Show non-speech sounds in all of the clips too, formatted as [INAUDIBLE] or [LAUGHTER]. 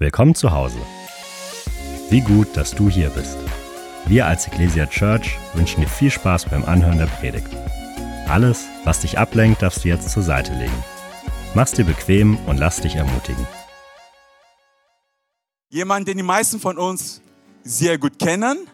Willkommen zu Hause. Wie gut, dass du hier bist. Wir als Ecclesia Church wünschen dir viel Spaß beim Anhören der Predigt. Alles, was dich ablenkt, darfst du jetzt zur Seite legen. Mach's dir bequem und lass dich ermutigen. Jemand, den die meisten von uns sehr gut kennen.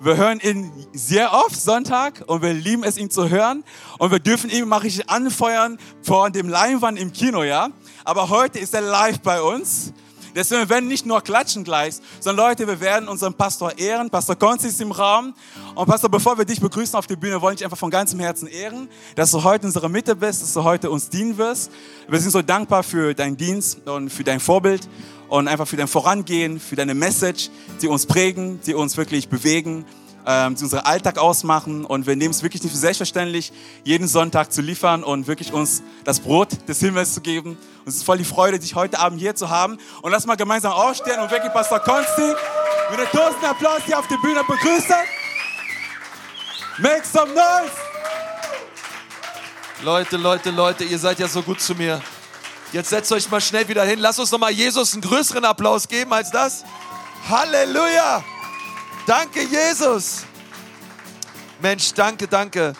Wir hören ihn sehr oft Sonntag und wir lieben es, ihn zu hören. Und wir dürfen ihn mal richtig anfeuern vor dem Leinwand im Kino, ja. Aber heute ist er live bei uns. Deswegen wir werden nicht nur klatschen gleich, sondern Leute, wir werden unseren Pastor ehren. Pastor Konzi ist im Raum. Und Pastor, bevor wir dich begrüßen auf der Bühne, wollen ich einfach von ganzem Herzen ehren, dass du heute in unserer Mitte bist, dass du heute uns dienen wirst. Wir sind so dankbar für deinen Dienst und für dein Vorbild und einfach für dein Vorangehen, für deine Message, die uns prägen, die uns wirklich bewegen ähm, die unseren Alltag ausmachen. Und wir nehmen es wirklich nicht für selbstverständlich, jeden Sonntag zu liefern und wirklich uns das Brot des Himmels zu geben. Und es ist voll die Freude, dich heute Abend hier zu haben. Und lass mal gemeinsam aufstehen und wirklich Pastor Konsti mit einem großen Applaus hier auf der Bühne begrüßen. Make some noise! Leute, Leute, Leute, ihr seid ja so gut zu mir. Jetzt setzt euch mal schnell wieder hin. Lasst uns noch mal Jesus einen größeren Applaus geben als das. Halleluja! Danke, Jesus. Mensch, danke, danke.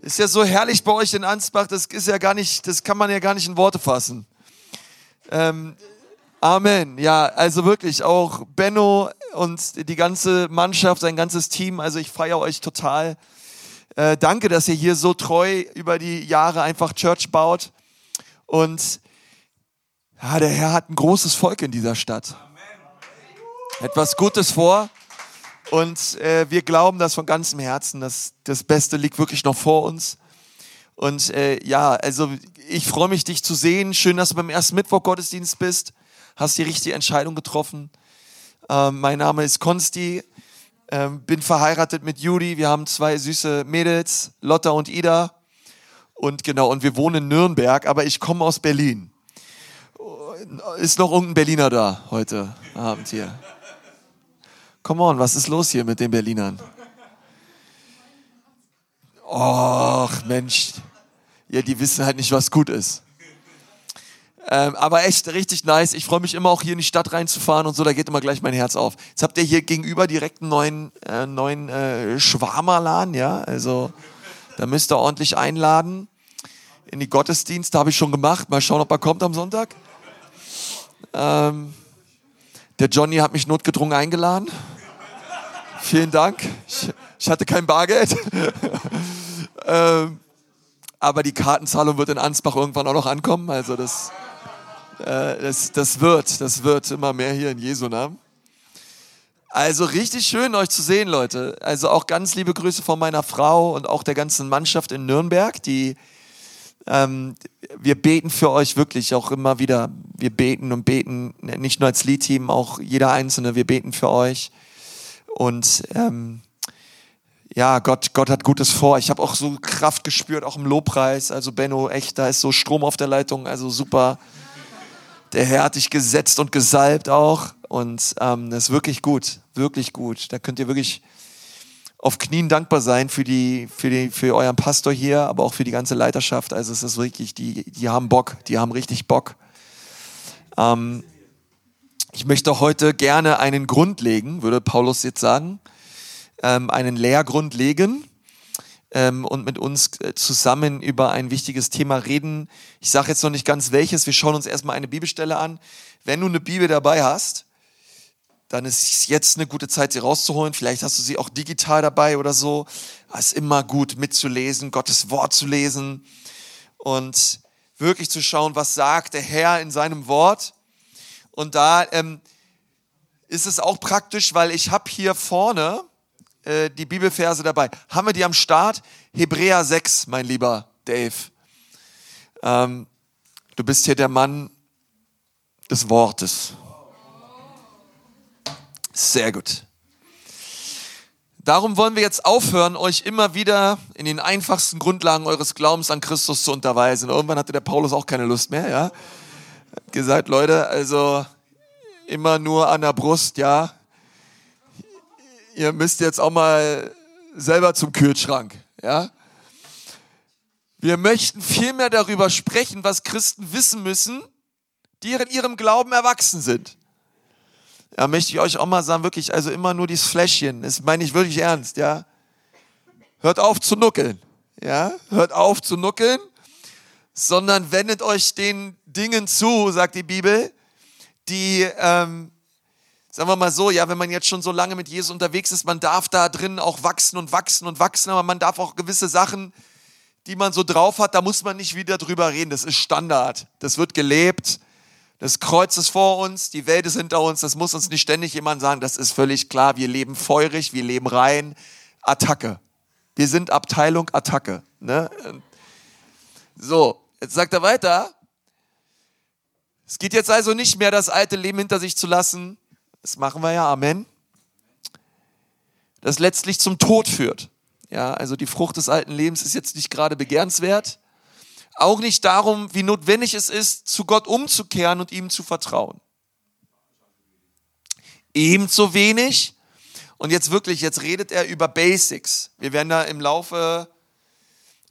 Ist ja so herrlich bei euch in Ansbach, das ist ja gar nicht, das kann man ja gar nicht in Worte fassen. Ähm, Amen. Ja, also wirklich auch Benno und die ganze Mannschaft, sein ganzes Team. Also ich feiere euch total. Äh, danke, dass ihr hier so treu über die Jahre einfach Church baut. Und ja, der Herr hat ein großes Volk in dieser Stadt. Etwas Gutes vor. Und äh, wir glauben das von ganzem Herzen, dass das Beste liegt wirklich noch vor uns. Und äh, ja, also ich freue mich, dich zu sehen. Schön, dass du beim ersten Mittwoch Gottesdienst bist. Hast die richtige Entscheidung getroffen. Ähm, mein Name ist Konsti. Ähm, bin verheiratet mit Judy. Wir haben zwei süße Mädels, Lotta und Ida. Und genau, und wir wohnen in Nürnberg, aber ich komme aus Berlin. Ist noch irgendein Berliner da heute Abend hier? Come on, was ist los hier mit den Berlinern? Och, Mensch. Ja, die wissen halt nicht, was gut ist. Ähm, aber echt richtig nice. Ich freue mich immer auch hier in die Stadt reinzufahren und so, da geht immer gleich mein Herz auf. Jetzt habt ihr hier gegenüber direkt einen neuen, äh, neuen äh, Schwarmerladen, ja. Also da müsst ihr ordentlich einladen. In die Gottesdienste habe ich schon gemacht. Mal schauen, ob er kommt am Sonntag. Ähm, der Johnny hat mich notgedrungen eingeladen. Vielen Dank. Ich, ich hatte kein Bargeld. [LAUGHS] ähm, aber die Kartenzahlung wird in Ansbach irgendwann auch noch ankommen. Also das, äh, das, das wird, das wird immer mehr hier in Jesu Namen. Also richtig schön, euch zu sehen, Leute. Also auch ganz liebe Grüße von meiner Frau und auch der ganzen Mannschaft in Nürnberg, die ähm, wir beten für euch wirklich auch immer wieder. Wir beten und beten, nicht nur als Lead-Team, auch jeder Einzelne, wir beten für euch. Und ähm, ja, Gott, Gott hat Gutes vor. Ich habe auch so Kraft gespürt, auch im Lobpreis. Also Benno, echt, da ist so Strom auf der Leitung, also super. Der Herr hat dich gesetzt und gesalbt auch. Und ähm, das ist wirklich gut, wirklich gut. Da könnt ihr wirklich auf Knien dankbar sein für, die, für, die, für euren Pastor hier, aber auch für die ganze Leiterschaft. Also es ist wirklich, die, die haben Bock, die haben richtig Bock. Ähm, ich möchte heute gerne einen Grund legen, würde Paulus jetzt sagen, ähm, einen Lehrgrund legen ähm, und mit uns äh, zusammen über ein wichtiges Thema reden. Ich sage jetzt noch nicht ganz welches, wir schauen uns erstmal eine Bibelstelle an. Wenn du eine Bibel dabei hast, dann ist jetzt eine gute Zeit, sie rauszuholen. Vielleicht hast du sie auch digital dabei oder so. Es ist immer gut mitzulesen, Gottes Wort zu lesen und wirklich zu schauen, was sagt der Herr in seinem Wort. Und da ähm, ist es auch praktisch, weil ich habe hier vorne äh, die Bibelverse dabei. Haben wir die am Start? Hebräer 6, mein lieber Dave. Ähm, du bist hier der Mann des Wortes. Sehr gut. Darum wollen wir jetzt aufhören, euch immer wieder in den einfachsten Grundlagen eures Glaubens an Christus zu unterweisen. Irgendwann hatte der Paulus auch keine Lust mehr, ja. Hat gesagt, Leute, also immer nur an der Brust, ja. Ihr müsst jetzt auch mal selber zum Kühlschrank, ja. Wir möchten viel mehr darüber sprechen, was Christen wissen müssen, die in ihrem Glauben erwachsen sind. Ja, möchte ich euch auch mal sagen, wirklich, also immer nur dieses Fläschchen. Das meine ich wirklich ernst, ja. Hört auf zu nuckeln, ja. Hört auf zu nuckeln, sondern wendet euch den Dingen zu, sagt die Bibel, die, ähm, sagen wir mal so, ja, wenn man jetzt schon so lange mit Jesus unterwegs ist, man darf da drin auch wachsen und wachsen und wachsen, aber man darf auch gewisse Sachen, die man so drauf hat, da muss man nicht wieder drüber reden. Das ist Standard. Das wird gelebt. Das Kreuz ist vor uns, die Welt ist hinter uns. Das muss uns nicht ständig jemand sagen. Das ist völlig klar. Wir leben feurig, wir leben rein. Attacke. Wir sind Abteilung Attacke. Ne? So, jetzt sagt er weiter. Es geht jetzt also nicht mehr, das alte Leben hinter sich zu lassen. Das machen wir ja, Amen. Das letztlich zum Tod führt. Ja, also die Frucht des alten Lebens ist jetzt nicht gerade begehrenswert. Auch nicht darum, wie notwendig es ist, zu Gott umzukehren und ihm zu vertrauen. Ebenso wenig. Und jetzt wirklich, jetzt redet er über Basics. Wir werden da im Laufe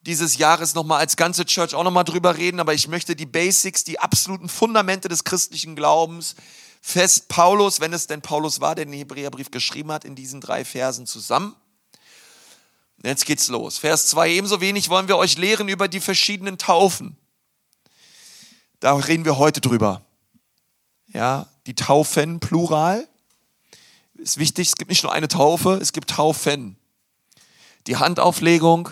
dieses Jahres nochmal als ganze Church auch nochmal drüber reden, aber ich möchte die Basics, die absoluten Fundamente des christlichen Glaubens fest Paulus, wenn es denn Paulus war, der den Hebräerbrief geschrieben hat, in diesen drei Versen zusammen. Jetzt geht's los. Vers 2. Ebenso wenig wollen wir euch lehren über die verschiedenen Taufen. Da reden wir heute drüber. Ja, die Taufen, Plural. Ist wichtig, es gibt nicht nur eine Taufe, es gibt Taufen. Die Handauflegung,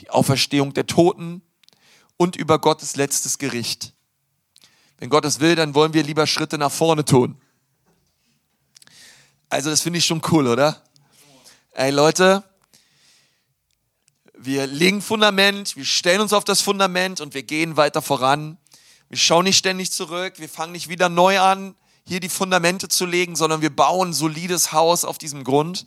die Auferstehung der Toten und über Gottes letztes Gericht. Wenn Gott es will, dann wollen wir lieber Schritte nach vorne tun. Also das finde ich schon cool, oder? Ey Leute, wir legen Fundament, wir stellen uns auf das Fundament und wir gehen weiter voran. Wir schauen nicht ständig zurück, wir fangen nicht wieder neu an, hier die Fundamente zu legen, sondern wir bauen ein solides Haus auf diesem Grund.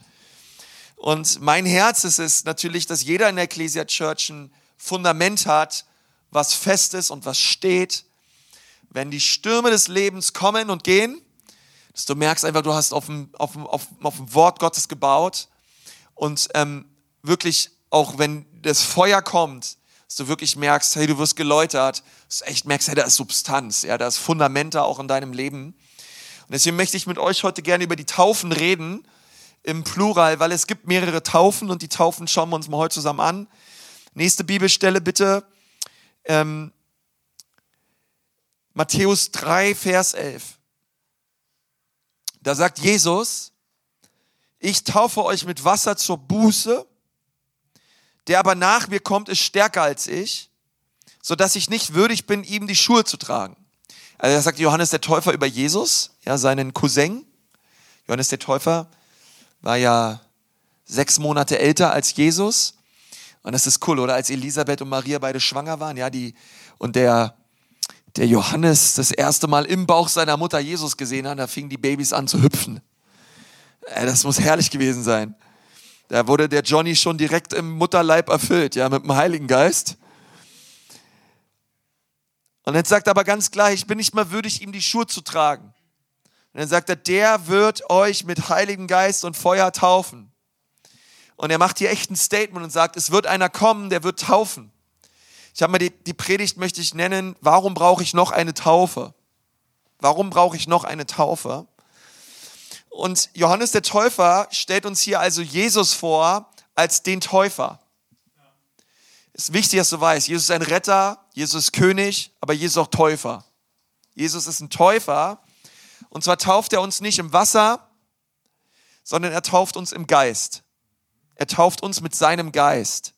Und mein Herz ist es natürlich, dass jeder in der Ecclesia Church ein Fundament hat, was fest ist und was steht. Wenn die Stürme des Lebens kommen und gehen, dass du merkst einfach, du hast auf dem, auf dem, auf, auf dem Wort Gottes gebaut und ähm, wirklich auch wenn das Feuer kommt, dass du wirklich merkst, hey, du wirst geläutert, dass du echt merkst, hey, da ist Substanz, ja, da ist Fundamente auch in deinem Leben. Und deswegen möchte ich mit euch heute gerne über die Taufen reden, im Plural, weil es gibt mehrere Taufen und die Taufen schauen wir uns mal heute zusammen an. Nächste Bibelstelle bitte. Ähm, Matthäus 3, Vers 11. Da sagt Jesus, ich taufe euch mit Wasser zur Buße der aber nach mir kommt, ist stärker als ich, so dass ich nicht würdig bin, ihm die Schuhe zu tragen. Also das sagt Johannes der Täufer über Jesus, ja, seinen Cousin. Johannes der Täufer war ja sechs Monate älter als Jesus. Und das ist cool, oder? Als Elisabeth und Maria beide schwanger waren, ja, die, und der, der Johannes das erste Mal im Bauch seiner Mutter Jesus gesehen hat, da fingen die Babys an zu hüpfen. Äh, das muss herrlich gewesen sein. Da wurde der Johnny schon direkt im Mutterleib erfüllt, ja, mit dem Heiligen Geist. Und jetzt sagt er aber ganz klar, ich bin nicht mehr würdig, ihm die Schuhe zu tragen. Und dann sagt er, der wird euch mit Heiligen Geist und Feuer taufen. Und er macht hier echt ein Statement und sagt, es wird einer kommen, der wird taufen. Ich habe mal die, die Predigt möchte ich nennen, warum brauche ich noch eine Taufe? Warum brauche ich noch eine Taufe? Und Johannes der Täufer stellt uns hier also Jesus vor als den Täufer. Es ist wichtig, dass du weißt, Jesus ist ein Retter, Jesus ist König, aber Jesus ist auch Täufer. Jesus ist ein Täufer. Und zwar tauft er uns nicht im Wasser, sondern er tauft uns im Geist. Er tauft uns mit seinem Geist.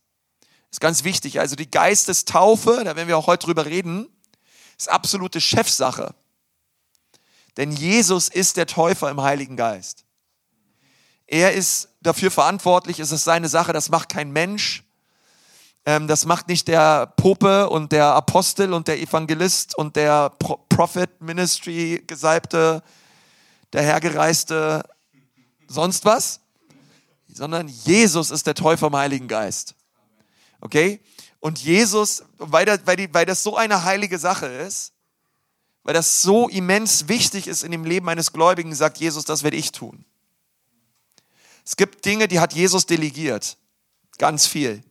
Ist ganz wichtig. Also die Geistestaufe, da werden wir auch heute drüber reden, ist absolute Chefsache. Denn Jesus ist der Täufer im Heiligen Geist. Er ist dafür verantwortlich, es ist seine Sache, das macht kein Mensch. Ähm, das macht nicht der Pope und der Apostel und der Evangelist und der Prophet Ministry Gesalbte, der Hergereiste, sonst was, sondern Jesus ist der Täufer im Heiligen Geist. Okay? Und Jesus, weil, das, weil, die, weil das so eine heilige Sache ist, weil das so immens wichtig ist in dem Leben eines Gläubigen, sagt Jesus, das werde ich tun. Es gibt Dinge, die hat Jesus delegiert. Ganz viel.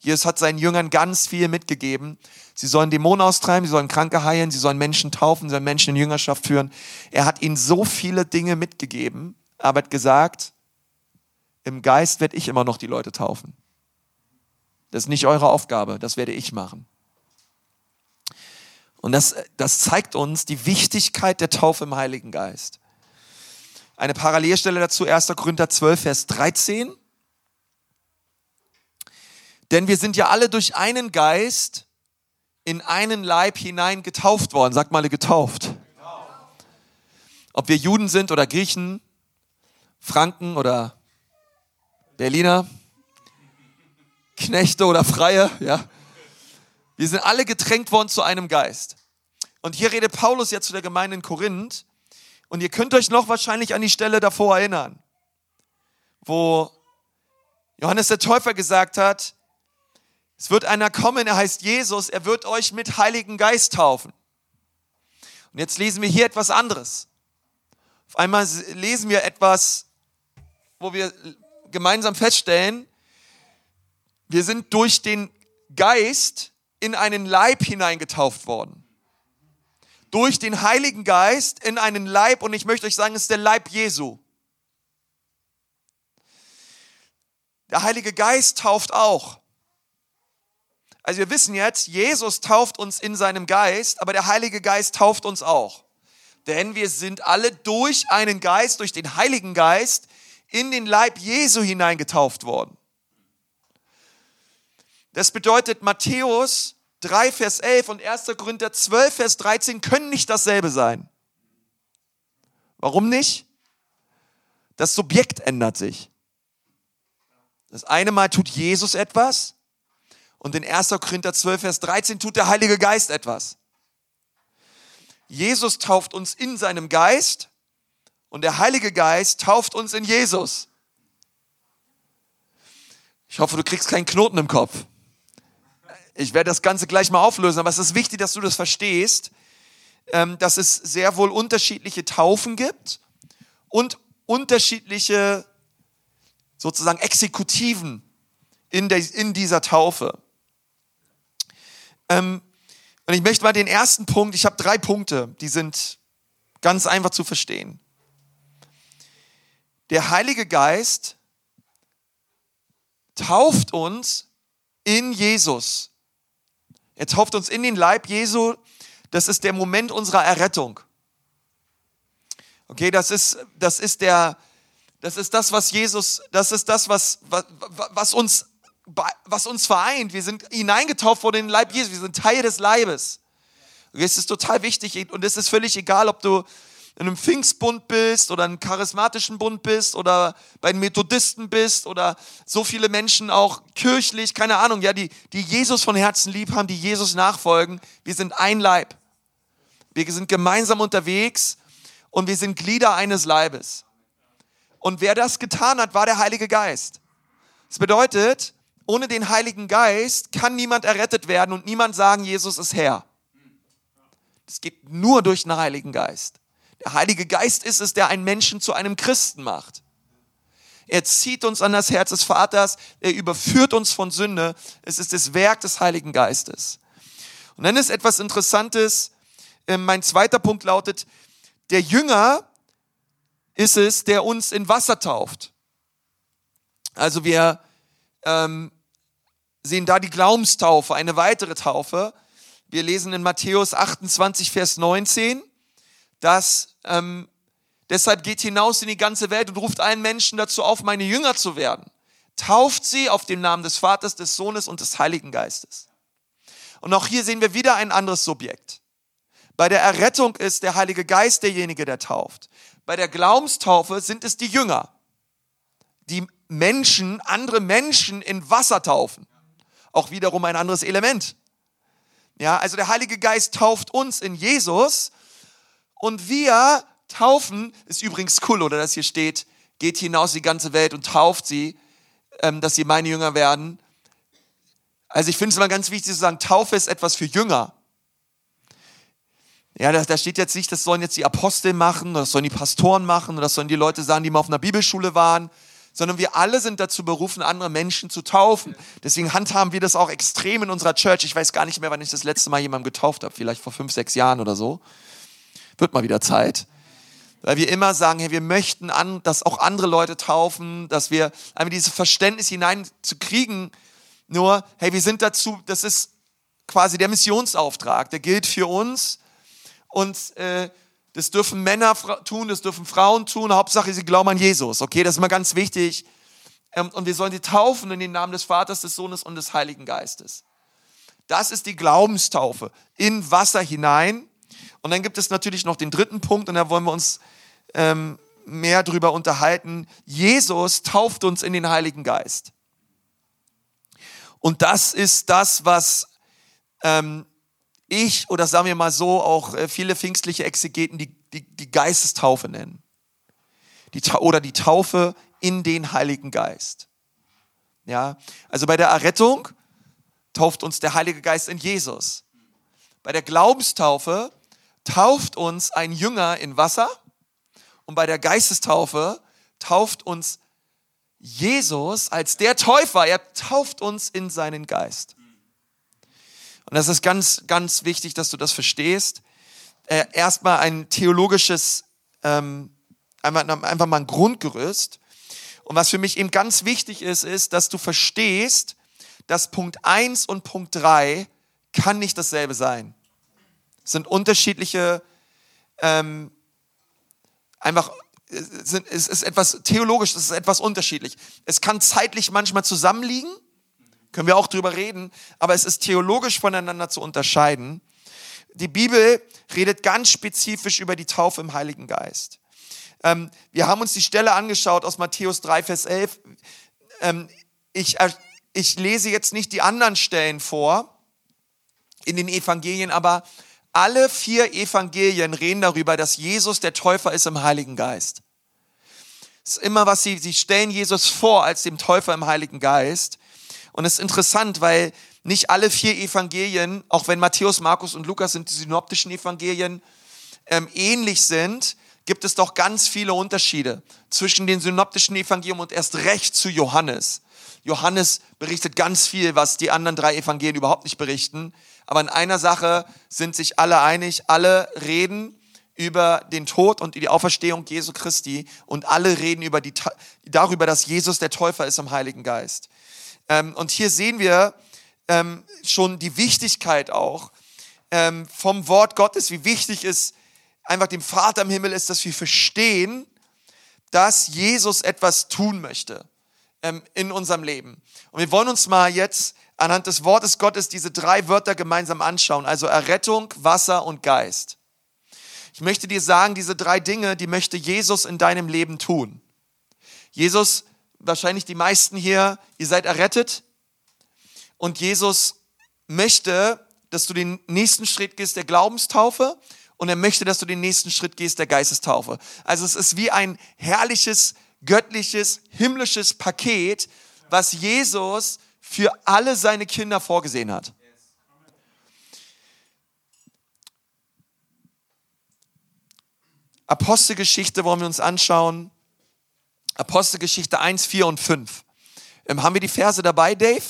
Jesus hat seinen Jüngern ganz viel mitgegeben. Sie sollen Dämonen austreiben, sie sollen Kranke heilen, sie sollen Menschen taufen, sie sollen Menschen in Jüngerschaft führen. Er hat ihnen so viele Dinge mitgegeben, aber hat gesagt, im Geist werde ich immer noch die Leute taufen. Das ist nicht eure Aufgabe, das werde ich machen. Und das, das zeigt uns die Wichtigkeit der Taufe im Heiligen Geist. Eine Parallelstelle dazu, 1. Korinther 12, Vers 13. Denn wir sind ja alle durch einen Geist in einen Leib hinein getauft worden. Sagt mal getauft. Ob wir Juden sind oder Griechen, Franken oder Berliner, Knechte oder Freie, ja. Wir sind alle getränkt worden zu einem Geist. Und hier redet Paulus jetzt zu der Gemeinde in Korinth. Und ihr könnt euch noch wahrscheinlich an die Stelle davor erinnern, wo Johannes der Täufer gesagt hat, es wird einer kommen, er heißt Jesus, er wird euch mit Heiligen Geist taufen. Und jetzt lesen wir hier etwas anderes. Auf einmal lesen wir etwas, wo wir gemeinsam feststellen, wir sind durch den Geist in einen Leib hineingetauft worden. Durch den Heiligen Geist in einen Leib, und ich möchte euch sagen, es ist der Leib Jesu. Der Heilige Geist tauft auch. Also wir wissen jetzt, Jesus tauft uns in seinem Geist, aber der Heilige Geist tauft uns auch. Denn wir sind alle durch einen Geist, durch den Heiligen Geist, in den Leib Jesu hineingetauft worden. Das bedeutet, Matthäus 3, Vers 11 und 1. Korinther 12, Vers 13 können nicht dasselbe sein. Warum nicht? Das Subjekt ändert sich. Das eine Mal tut Jesus etwas und in 1. Korinther 12, Vers 13 tut der Heilige Geist etwas. Jesus tauft uns in seinem Geist und der Heilige Geist tauft uns in Jesus. Ich hoffe, du kriegst keinen Knoten im Kopf. Ich werde das Ganze gleich mal auflösen, aber es ist wichtig, dass du das verstehst, ähm, dass es sehr wohl unterschiedliche Taufen gibt und unterschiedliche sozusagen Exekutiven in, dieser Taufe. Ähm, und ich möchte mal den ersten Punkt, ich habe drei Punkte, die sind ganz einfach zu verstehen. Der Heilige Geist tauft uns in Jesus. Er tauft uns in den Leib Jesu. Das ist der Moment unserer Errettung. Okay, das ist, das ist der, das ist das, was Jesus, das ist das, was, was, was uns was uns vereint. Wir sind hineingetauft worden in den Leib Jesus. Wir sind Teil des Leibes. Es ist total wichtig und es ist völlig egal, ob du in einem Pfingstbund bist oder einem charismatischen Bund bist oder bei den Methodisten bist oder so viele Menschen auch kirchlich, keine Ahnung, ja, die, die Jesus von Herzen lieb haben, die Jesus nachfolgen. Wir sind ein Leib. Wir sind gemeinsam unterwegs und wir sind Glieder eines Leibes. Und wer das getan hat, war der Heilige Geist. Das bedeutet, ohne den Heiligen Geist kann niemand errettet werden und niemand sagen, Jesus ist Herr. Das geht nur durch den Heiligen Geist. Der Heilige Geist ist es, der einen Menschen zu einem Christen macht. Er zieht uns an das Herz des Vaters, er überführt uns von Sünde. Es ist das Werk des Heiligen Geistes. Und dann ist etwas Interessantes, ähm, mein zweiter Punkt lautet, der Jünger ist es, der uns in Wasser tauft. Also wir ähm, sehen da die Glaubenstaufe, eine weitere Taufe. Wir lesen in Matthäus 28, Vers 19, dass ähm, deshalb geht hinaus in die ganze Welt und ruft allen Menschen dazu auf, meine Jünger zu werden. Tauft sie auf den Namen des Vaters, des Sohnes und des Heiligen Geistes. Und auch hier sehen wir wieder ein anderes Subjekt. Bei der Errettung ist der Heilige Geist derjenige, der tauft. Bei der Glaubenstaufe sind es die Jünger, die Menschen, andere Menschen in Wasser taufen auch wiederum ein anderes Element. Ja, also der Heilige Geist tauft uns in Jesus und wir taufen, ist übrigens cool, oder dass hier steht, geht hinaus die ganze Welt und tauft sie, ähm, dass sie meine Jünger werden. Also ich finde es immer ganz wichtig zu sagen, Taufe ist etwas für Jünger. Ja, da, da steht jetzt nicht, das sollen jetzt die Apostel machen, das sollen die Pastoren machen, das sollen die Leute sagen, die mal auf einer Bibelschule waren, sondern wir alle sind dazu berufen, andere Menschen zu taufen. Deswegen handhaben wir das auch extrem in unserer Church. Ich weiß gar nicht mehr, wann ich das letzte Mal jemanden getauft habe, vielleicht vor fünf, sechs Jahren oder so. Wird mal wieder Zeit. Weil wir immer sagen, hey, wir möchten, an, dass auch andere Leute taufen, dass wir einfach dieses Verständnis hineinzukriegen. Nur, hey, wir sind dazu, das ist quasi der Missionsauftrag, der gilt für uns. Und äh, das dürfen Männer tun, das dürfen Frauen tun. Hauptsache, sie glauben an Jesus. Okay, das ist mal ganz wichtig. Ähm, und wir sollen sie taufen in den Namen des Vaters, des Sohnes und des Heiligen Geistes. Das ist die Glaubenstaufe in Wasser hinein. Und dann gibt es natürlich noch den dritten Punkt, und da wollen wir uns ähm, mehr drüber unterhalten. Jesus tauft uns in den Heiligen Geist. Und das ist das, was ähm, ich oder sagen wir mal so auch äh, viele pfingstliche Exegeten die, die, die Geistestaufe nennen. Die, oder die Taufe in den Heiligen Geist. Ja, also bei der Errettung tauft uns der Heilige Geist in Jesus. Bei der Glaubenstaufe tauft uns ein Jünger in Wasser und bei der Geistestaufe tauft uns Jesus als der Täufer. Er tauft uns in seinen Geist. Und das ist ganz, ganz wichtig, dass du das verstehst. Äh, erstmal ein theologisches, ähm, einfach, mal ein Grundgerüst. Und was für mich eben ganz wichtig ist, ist, dass du verstehst, dass Punkt 1 und Punkt 3 kann nicht dasselbe sein. Es sind unterschiedliche, ähm, einfach, es ist etwas theologisch, es ist etwas unterschiedlich. Es kann zeitlich manchmal zusammenliegen können wir auch drüber reden, aber es ist theologisch voneinander zu unterscheiden. Die Bibel redet ganz spezifisch über die Taufe im Heiligen Geist. Ähm, wir haben uns die Stelle angeschaut aus Matthäus 3, Vers 11. Ähm, ich, ich lese jetzt nicht die anderen Stellen vor in den Evangelien, aber alle vier Evangelien reden darüber, dass Jesus der Täufer ist im Heiligen Geist. Das ist immer, was sie, sie stellen Jesus vor als dem Täufer im Heiligen Geist. Und es ist interessant, weil nicht alle vier Evangelien, auch wenn Matthäus, Markus und Lukas sind die synoptischen Evangelien, ähm, ähnlich sind, gibt es doch ganz viele Unterschiede zwischen den synoptischen Evangelien und erst recht zu Johannes. Johannes berichtet ganz viel, was die anderen drei Evangelien überhaupt nicht berichten. Aber in einer Sache sind sich alle einig. Alle reden über den Tod und die Auferstehung Jesu Christi und alle reden über die, darüber, dass Jesus der Täufer ist im Heiligen Geist. Ähm, und hier sehen wir ähm, schon die Wichtigkeit auch ähm, vom Wort Gottes, wie wichtig es einfach dem Vater im Himmel ist, dass wir verstehen, dass Jesus etwas tun möchte in unserem Leben. Und wir wollen uns mal jetzt anhand des Wortes Gottes diese drei Wörter gemeinsam anschauen, also Errettung, Wasser und Geist. Ich möchte dir sagen, diese drei Dinge, die möchte Jesus in deinem Leben tun. Jesus wahrscheinlich die meisten hier, ihr seid errettet und Jesus möchte, dass du den nächsten Schritt gehst der Glaubenstaufe und er möchte, dass du den nächsten Schritt gehst der Geistestaufe. Also es ist wie ein herrliches, göttliches, himmlisches Paket, was Jesus für alle seine Kinder vorgesehen hat. Apostelgeschichte wollen wir uns anschauen. Apostelgeschichte 1, 4 und 5. Ähm, haben wir die Verse dabei, Dave?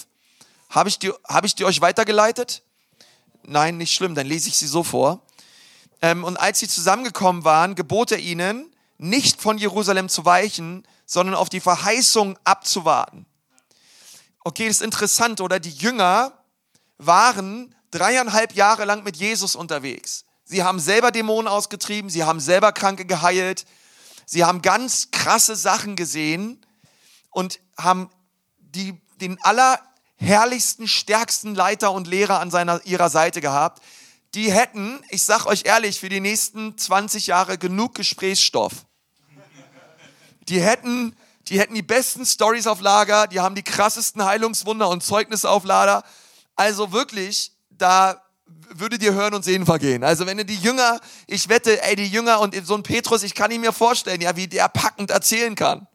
Habe ich, die, hab ich die euch weitergeleitet? Nein, nicht schlimm, dann lese ich sie so vor. Ähm, und als sie zusammengekommen waren, gebot er ihnen, nicht von Jerusalem zu weichen, sondern auf die Verheißung abzuwarten. Okay, das ist interessant, oder? Die Jünger waren dreieinhalb Jahre lang mit Jesus unterwegs. Sie haben selber Dämonen ausgetrieben, sie haben selber Kranke geheilt, Sie haben ganz krasse Sachen gesehen und haben die, den allerherrlichsten, stärksten Leiter und Lehrer an seiner, ihrer Seite gehabt. Die hätten, ich sag euch ehrlich, für die nächsten 20 Jahre genug Gesprächsstoff. Die hätten, die hätten die besten Stories auf Lager, die haben die krassesten Heilungswunder und Zeugnisse auf Lager. Also wirklich, da würde dir Hören und Sehen vergehen. Also wenn du die Jünger, ich wette, ey, die Jünger und so ein Petrus, ich kann ihn mir vorstellen, ja, wie der packend erzählen kann.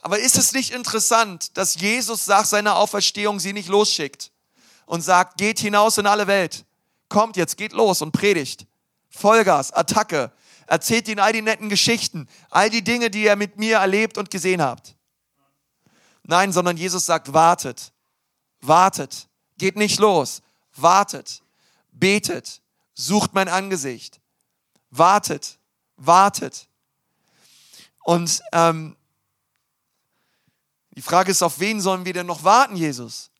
Aber ist es nicht interessant, dass Jesus nach seiner Auferstehung sie nicht losschickt und sagt, geht hinaus in alle Welt. Kommt jetzt, geht los und predigt. Vollgas, Attacke. Erzählt ihnen all die netten Geschichten, all die Dinge, die ihr mit mir erlebt und gesehen habt. Nein, sondern Jesus sagt, wartet, wartet, geht nicht los, wartet, betet, sucht mein Angesicht, wartet, wartet. Und ähm, die Frage ist, auf wen sollen wir denn noch warten, Jesus?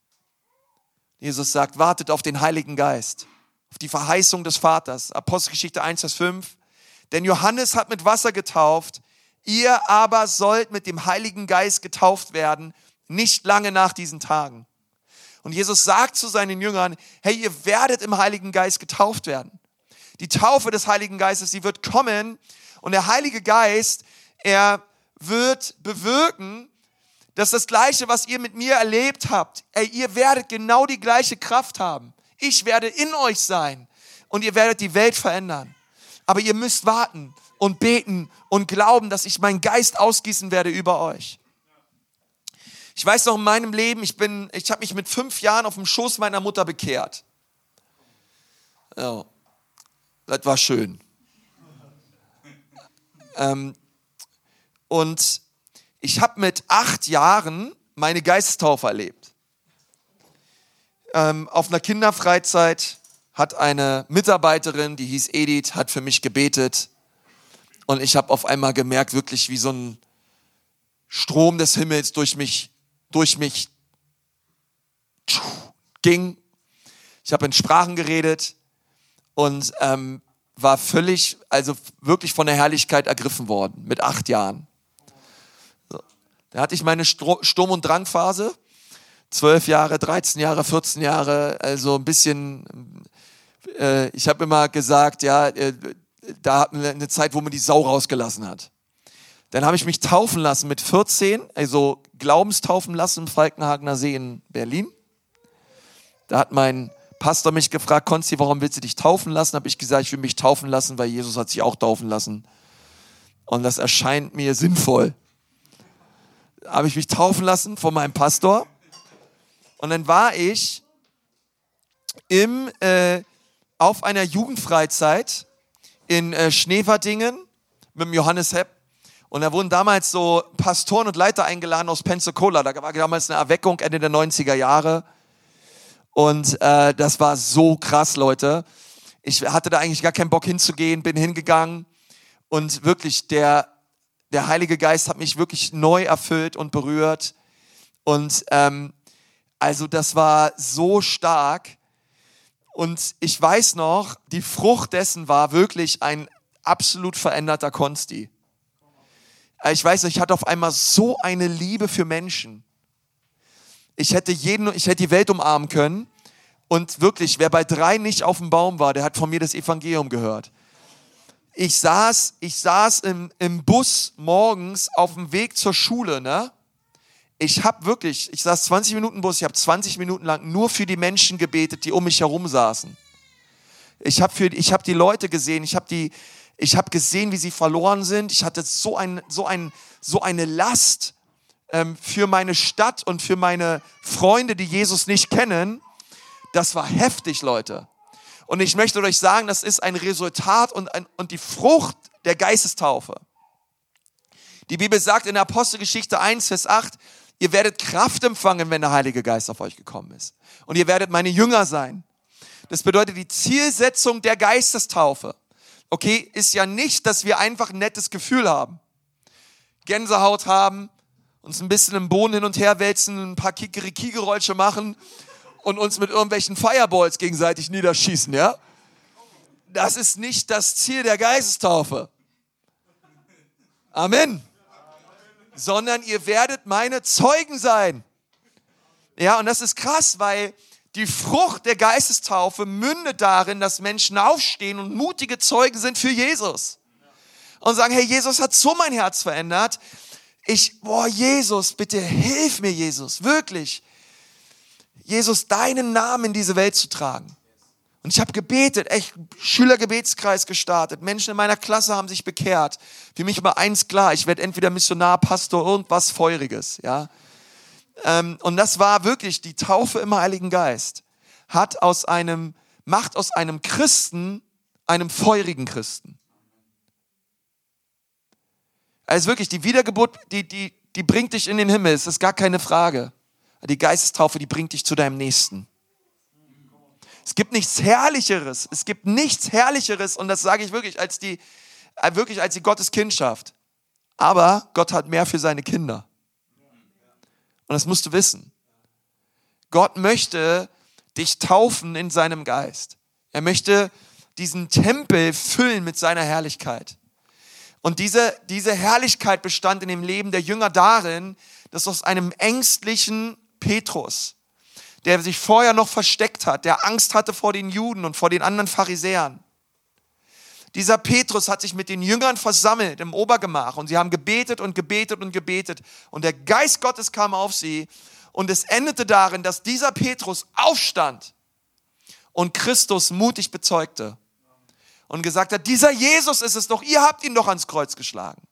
Jesus sagt, wartet auf den Heiligen Geist, auf die Verheißung des Vaters. Apostelgeschichte 1, Vers 5. Denn Johannes hat mit Wasser getauft, ihr aber sollt mit dem Heiligen Geist getauft werden, nicht lange nach diesen Tagen. Und Jesus sagt zu seinen Jüngern, hey, ihr werdet im Heiligen Geist getauft werden. Die Taufe des Heiligen Geistes, sie wird kommen und der Heilige Geist, er wird bewirken, dass das Gleiche, was ihr mit mir erlebt habt, ey, ihr werdet genau die gleiche Kraft haben. Ich werde in euch sein und ihr werdet die Welt verändern. Aber ihr müsst warten und beten und glauben, dass ich meinen Geist ausgießen werde über euch. Ich weiß noch in meinem Leben, ich bin, ich habe mich mit fünf Jahren auf dem Schoß meiner Mutter bekehrt. Ja, das war schön. Ähm, und ich habe mit acht Jahren meine Geistestaufe erlebt. Ähm, auf einer Kinderfreizeit hat eine Mitarbeiterin, die hieß Edith, hat für mich gebetet. Und ich habe auf einmal gemerkt, wirklich wie so ein Strom des Himmels durch mich, durch mich ging. Ich habe in Sprachen geredet und ähm, war völlig, also wirklich von der Herrlichkeit ergriffen worden mit acht Jahren. Da hatte ich meine Sturm- und Drangphase. Zwölf Jahre, 13 Jahre, 14 Jahre, also ein bisschen, äh, ich habe immer gesagt, ja, äh, da wir eine Zeit, wo man die Sau rausgelassen hat. Dann habe ich mich taufen lassen mit 14, also Glaubenstaufen lassen im Falkenhagener See in Berlin. Da hat mein Pastor mich gefragt, Konsti, warum willst du dich taufen lassen? Habe ich gesagt, ich will mich taufen lassen, weil Jesus hat sich auch taufen lassen. Und das erscheint mir sinnvoll habe ich mich taufen lassen von meinem Pastor. Und dann war ich im, äh, auf einer Jugendfreizeit in äh, Schneverdingen mit dem Johannes Hepp. Und da wurden damals so Pastoren und Leiter eingeladen aus Pensacola. Da war damals eine Erweckung Ende der 90er Jahre. Und äh, das war so krass, Leute. Ich hatte da eigentlich gar keinen Bock hinzugehen, bin hingegangen. Und wirklich, der der Heilige Geist hat mich wirklich neu erfüllt und berührt. Und ähm, also das war so stark. Und ich weiß noch, die Frucht dessen war wirklich ein absolut veränderter Konsti. Äh, ich weiß, ich hatte auf einmal so eine Liebe für Menschen. Ich hätte jeden, ich hätte die Welt umarmen können. Und wirklich, wer bei drei nicht auf dem Baum war, der hat von mir das Evangelium gehört ich saß, ich saß im, im Bus morgens auf dem Weg zur Schule, ne? Ich habe wirklich, ich saß 20 Minuten im Bus, ich habe 20 Minuten lang nur für die Menschen gebetet, die um mich herum saßen. Ich habe ich habe die Leute gesehen, ich habe die ich habe gesehen, wie sie verloren sind. Ich hatte so ein so ein so eine Last ähm, für meine Stadt und für meine Freunde, die Jesus nicht kennen. Das war heftig, Leute. Und ich möchte euch sagen, das ist ein Resultat und, ein, und die Frucht der Geistestaufe. Die Bibel sagt in der Apostelgeschichte 1, Vers 8, ihr werdet Kraft empfangen, wenn der Heilige Geist auf euch gekommen ist. Und ihr werdet meine Jünger sein. Das bedeutet, die Zielsetzung der Geistestaufe, okay, ist ja nicht, dass wir einfach ein nettes Gefühl haben. Gänsehaut haben, uns ein bisschen im Boden hin und her wälzen, ein paar Kikeriki-Geräusche machen und uns mit irgendwelchen Fireballs gegenseitig niederschießen, ja? Das ist nicht das Ziel der Geistestaufe. Amen. Sondern ihr werdet meine Zeugen sein. Ja, und das ist krass, weil die Frucht der Geistestaufe mündet darin, dass Menschen aufstehen und mutige Zeugen sind für Jesus. Und sagen, hey, Jesus hat so mein Herz verändert. Ich, boah, Jesus, bitte hilf mir, Jesus, wirklich. Jesus, deinen Namen in diese Welt zu tragen. Und ich habe gebetet, echt Schülergebetskreis gestartet. Menschen in meiner Klasse haben sich bekehrt. Für mich war eins klar, ich werde entweder Missionar, Pastor, irgendwas Feuriges. Ja? Ähm, und das war wirklich die Taufe im Heiligen Geist. Hat aus einem, macht aus einem Christen einem feurigen Christen. Also wirklich, die Wiedergeburt, die, die, die bringt dich in den Himmel, das ist gar keine Frage. Die Geistestaufe, die bringt dich zu deinem Nächsten. Es gibt nichts Herrlicheres. Es gibt nichts Herrlicheres und das sage ich wirklich als die, äh, wirklich als die Gotteskindschaft. Aber Gott hat mehr für seine Kinder. Und das musst du wissen. Gott möchte dich taufen in seinem Geist. Er möchte diesen Tempel füllen mit seiner Herrlichkeit. Und diese, diese Herrlichkeit bestand in dem Leben der Jünger darin, dass aus einem ängstlichen Petrus, der sich vorher noch versteckt hat, der Angst hatte vor den Juden und vor den anderen Pharisäern, dieser Petrus hat sich mit den Jüngern versammelt im Obergemach und sie haben gebetet und gebetet und gebetet und der Geist Gottes kam auf sie und es endete darin, dass dieser Petrus aufstand und Christus mutig bezeugte und gesagt hat, dieser Jesus ist es doch, ihr habt ihn doch ans Kreuz geschlagen.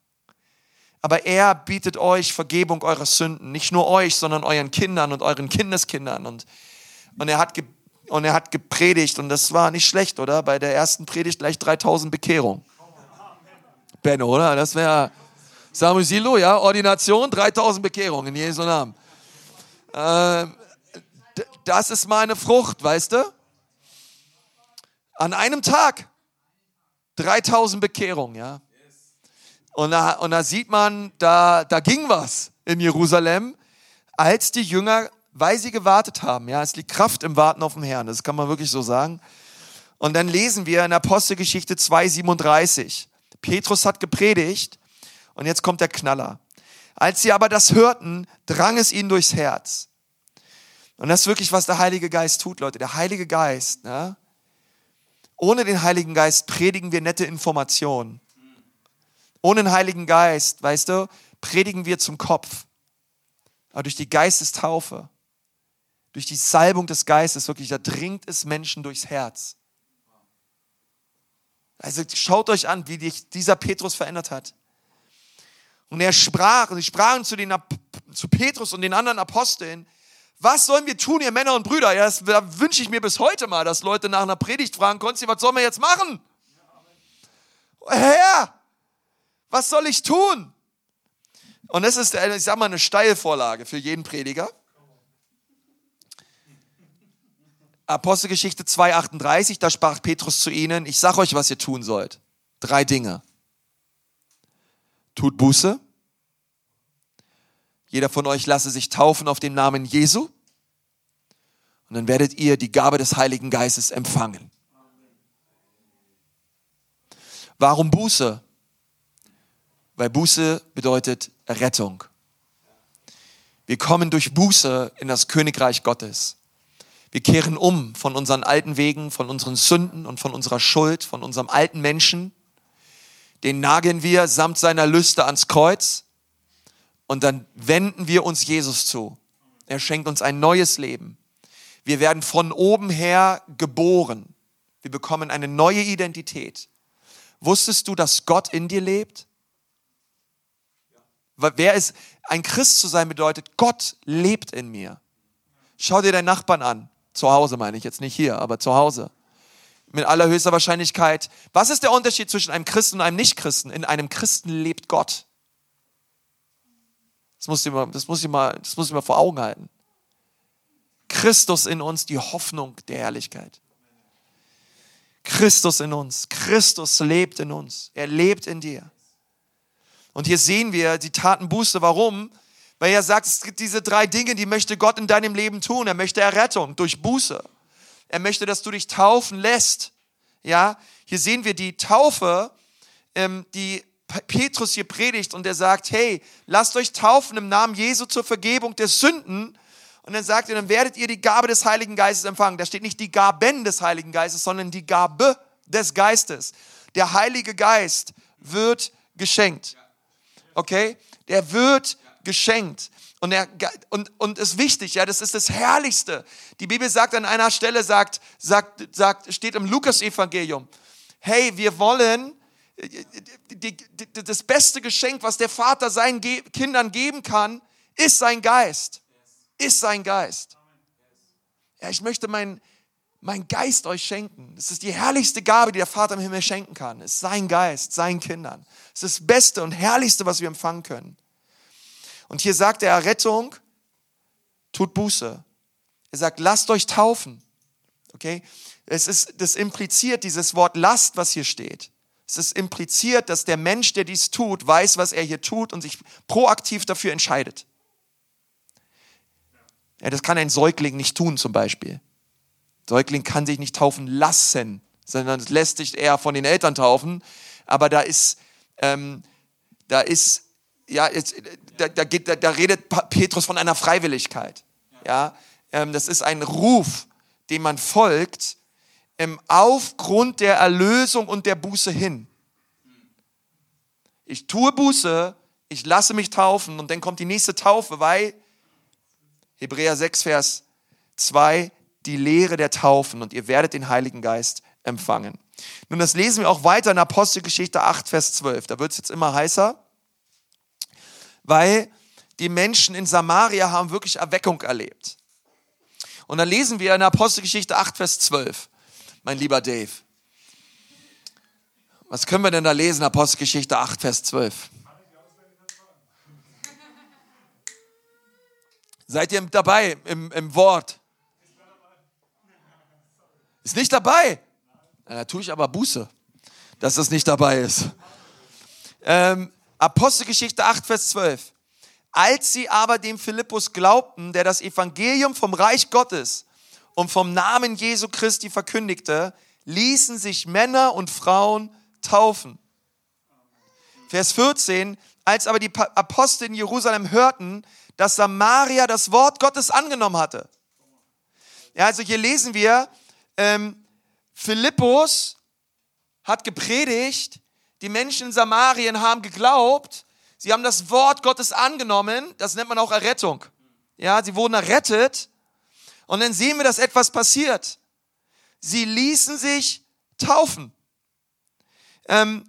Aber er bietet euch Vergebung eurer Sünden, nicht nur euch, sondern euren Kindern und euren Kindeskindern. Und, und, er, hat und er hat gepredigt und das war nicht schlecht, oder? Bei der ersten Predigt gleich 3000 Bekehrungen. Benno, oder? Das wäre Samusilo, ja? Ordination, 3000 Bekehrungen in Jesu Namen. Ähm, das ist meine Frucht, weißt du? An einem Tag 3000 Bekehrungen, ja. Und da, und da sieht man, da, da ging was in Jerusalem, als die Jünger, weil sie gewartet haben. Ja, es liegt Kraft im Warten auf den Herrn, das kann man wirklich so sagen. Und dann lesen wir in Apostelgeschichte 2,37. Petrus hat gepredigt und jetzt kommt der Knaller. Als sie aber das hörten, drang es ihnen durchs Herz. Und das ist wirklich, was der Heilige Geist tut, Leute. Der Heilige Geist, ne? ohne den Heiligen Geist predigen wir nette Informationen. Ohne den Heiligen Geist, weißt du, predigen wir zum Kopf. Aber durch die Geistestaufe, durch die Salbung des Geistes, wirklich, da dringt es Menschen durchs Herz. Also schaut euch an, wie dich dieser Petrus verändert hat. Und er sprach, und sie sprachen zu, den, zu Petrus und den anderen Aposteln, was sollen wir tun, ihr Männer und Brüder? Ja, das da wünsche ich mir bis heute mal, dass Leute nach einer Predigt fragen, Konsti, was sollen wir jetzt machen? Herr, was soll ich tun? Und das ist, ich sag mal, eine Steilvorlage für jeden Prediger. Apostelgeschichte 2,38, da sprach Petrus zu ihnen, ich sag euch, was ihr tun sollt. Drei Dinge. Tut Buße, jeder von euch lasse sich taufen auf den Namen Jesu. Und dann werdet ihr die Gabe des Heiligen Geistes empfangen. Warum Buße? Weil Buße bedeutet Rettung. Wir kommen durch Buße in das Königreich Gottes. Wir kehren um von unseren alten Wegen, von unseren Sünden und von unserer Schuld, von unserem alten Menschen. Den nageln wir samt seiner Lüste ans Kreuz und dann wenden wir uns Jesus zu. Er schenkt uns ein neues Leben. Wir werden von oben her geboren. Wir bekommen eine neue Identität. Wusstest du, dass Gott in dir lebt? Wer ist, ein Christ zu sein bedeutet, Gott lebt in mir. Schau dir deinen Nachbarn an. Zu Hause meine ich jetzt nicht hier, aber zu Hause. Mit allerhöchster Wahrscheinlichkeit. Was ist der Unterschied zwischen einem Christen und einem Nichtchristen? In einem Christen lebt Gott. Das muss ich mal, das muss ich mal, das muss ich mal vor Augen halten. Christus in uns, die Hoffnung der Herrlichkeit. Christus in uns. Christus lebt in uns. Er lebt in dir. Und hier sehen wir die Taten Buße. Warum? Weil er sagt, es gibt diese drei Dinge, die möchte Gott in deinem Leben tun. Er möchte Errettung durch Buße. Er möchte, dass du dich taufen lässt. Ja, hier sehen wir die Taufe, ähm, die Petrus hier predigt und er sagt, hey, lasst euch taufen im Namen Jesu zur Vergebung der Sünden. Und dann sagt er, dann werdet ihr die Gabe des Heiligen Geistes empfangen. Da steht nicht die Gaben des Heiligen Geistes, sondern die Gabe des Geistes. Der Heilige Geist wird geschenkt. Okay? Der wird geschenkt. Und, er, und, und ist wichtig, ja, das ist das Herrlichste. Die Bibel sagt an einer Stelle, sagt, sagt, sagt, steht im Lukas-Evangelium, hey, wir wollen, das beste Geschenk, was der Vater seinen Kindern geben kann, ist sein Geist. Ist sein Geist. Ja, ich möchte meinen mein Geist euch schenken. Das ist die herrlichste Gabe, die der Vater im Himmel schenken kann. Es ist sein Geist, seinen Kindern. Es ist das Beste und Herrlichste, was wir empfangen können. Und hier sagt er Errettung, tut Buße. Er sagt, lasst euch taufen. Okay? Es ist, das impliziert dieses Wort Last, was hier steht. Es ist impliziert, dass der Mensch, der dies tut, weiß, was er hier tut und sich proaktiv dafür entscheidet. Ja, das kann ein Säugling nicht tun, zum Beispiel. Säugling kann sich nicht taufen lassen, sondern es lässt sich eher von den Eltern taufen. Aber da ist, ähm, da ist, ja, jetzt, da, da, geht, da, da, redet Petrus von einer Freiwilligkeit. Ja, ähm, das ist ein Ruf, dem man folgt, ähm, aufgrund der Erlösung und der Buße hin. Ich tue Buße, ich lasse mich taufen und dann kommt die nächste Taufe, weil Hebräer 6, Vers 2, die Lehre der Taufen und ihr werdet den Heiligen Geist empfangen. Nun, das lesen wir auch weiter in Apostelgeschichte 8, Vers 12. Da wird es jetzt immer heißer, weil die Menschen in Samaria haben wirklich Erweckung erlebt. Und dann lesen wir in Apostelgeschichte 8, Vers 12 mein lieber Dave. Was können wir denn da lesen? Apostelgeschichte 8, Vers 12. Seid ihr dabei im, im Wort? Ist nicht dabei? Na, da tue ich aber Buße, dass das nicht dabei ist. Ähm, Apostelgeschichte 8, Vers 12. Als sie aber dem Philippus glaubten, der das Evangelium vom Reich Gottes und vom Namen Jesu Christi verkündigte, ließen sich Männer und Frauen taufen. Vers 14, als aber die Apostel in Jerusalem hörten, dass Samaria das Wort Gottes angenommen hatte. Ja, also hier lesen wir, ähm, Philippus hat gepredigt, die Menschen in Samarien haben geglaubt, sie haben das Wort Gottes angenommen, das nennt man auch Errettung. Ja, sie wurden errettet und dann sehen wir, dass etwas passiert. Sie ließen sich taufen. Ähm,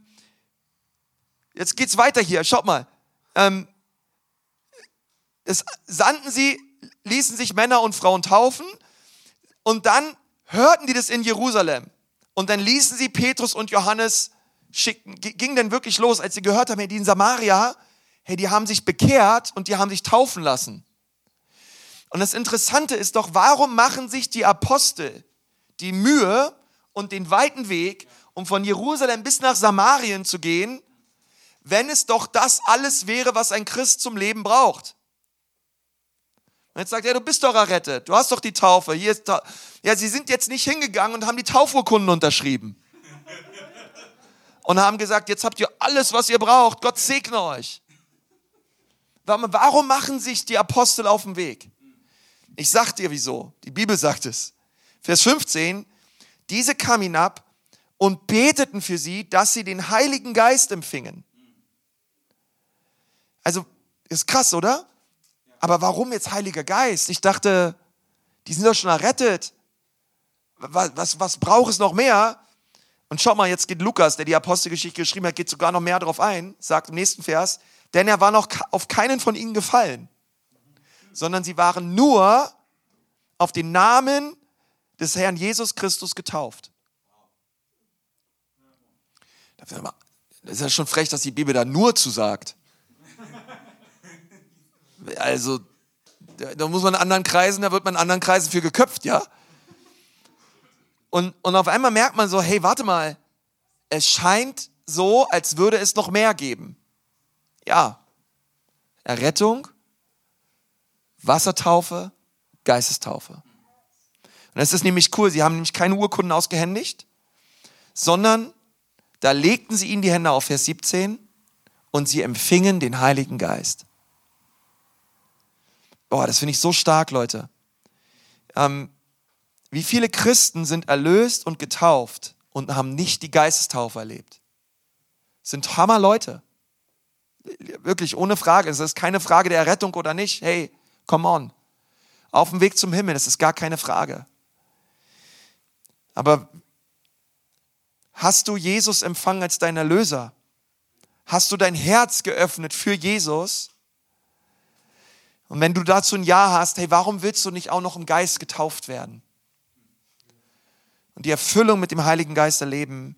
jetzt geht's weiter hier. Schaut mal. Ähm, es sandten sie, ließen sich Männer und Frauen taufen und dann hörten die das in Jerusalem und dann ließen sie Petrus und Johannes schicken. Ging denn wirklich los, als sie gehört haben, hey, die in Samaria, hey, die haben sich bekehrt und die haben sich taufen lassen. Und das Interessante ist doch, warum machen sich die Apostel die Mühe und den weiten Weg, um von Jerusalem bis nach Samarien zu gehen, wenn es doch das alles wäre, was ein Christ zum Leben braucht? Und jetzt sagt er, du bist doch errettet, du hast doch die Taufe. Hier ist Ta ja, sie sind jetzt nicht hingegangen und haben die Taufurkunden unterschrieben. Und haben gesagt, jetzt habt ihr alles, was ihr braucht. Gott segne euch. Warum machen sich die Apostel auf den Weg? Ich sag dir wieso. Die Bibel sagt es. Vers 15. Diese kamen hinab und beteten für sie, dass sie den Heiligen Geist empfingen. Also, ist krass, oder? Aber warum jetzt Heiliger Geist? Ich dachte, die sind doch schon errettet. Was, was, was braucht es noch mehr? Und schau mal, jetzt geht Lukas, der die Apostelgeschichte geschrieben hat, geht sogar noch mehr darauf ein, sagt im nächsten Vers, denn er war noch auf keinen von ihnen gefallen sondern sie waren nur auf den Namen des Herrn Jesus Christus getauft. Das ist ja schon frech, dass die Bibel da nur zu sagt. Also, da muss man in anderen Kreisen, da wird man in anderen Kreisen für geköpft, ja? Und, und auf einmal merkt man so, hey, warte mal, es scheint so, als würde es noch mehr geben. Ja, Errettung, Wassertaufe, Geistestaufe. Und das ist nämlich cool, sie haben nämlich keine Urkunden ausgehändigt, sondern da legten sie ihnen die Hände auf, Vers 17, und sie empfingen den Heiligen Geist. Boah, das finde ich so stark, Leute. Ähm, wie viele Christen sind erlöst und getauft und haben nicht die Geistestaufe erlebt? Sind Hammer Leute. Wirklich, ohne Frage. Es ist keine Frage der Errettung oder nicht. Hey, Come on. Auf dem Weg zum Himmel, das ist gar keine Frage. Aber hast du Jesus empfangen als dein Erlöser? Hast du dein Herz geöffnet für Jesus? Und wenn du dazu ein Ja hast, hey, warum willst du nicht auch noch im Geist getauft werden? Und die Erfüllung mit dem Heiligen Geist erleben.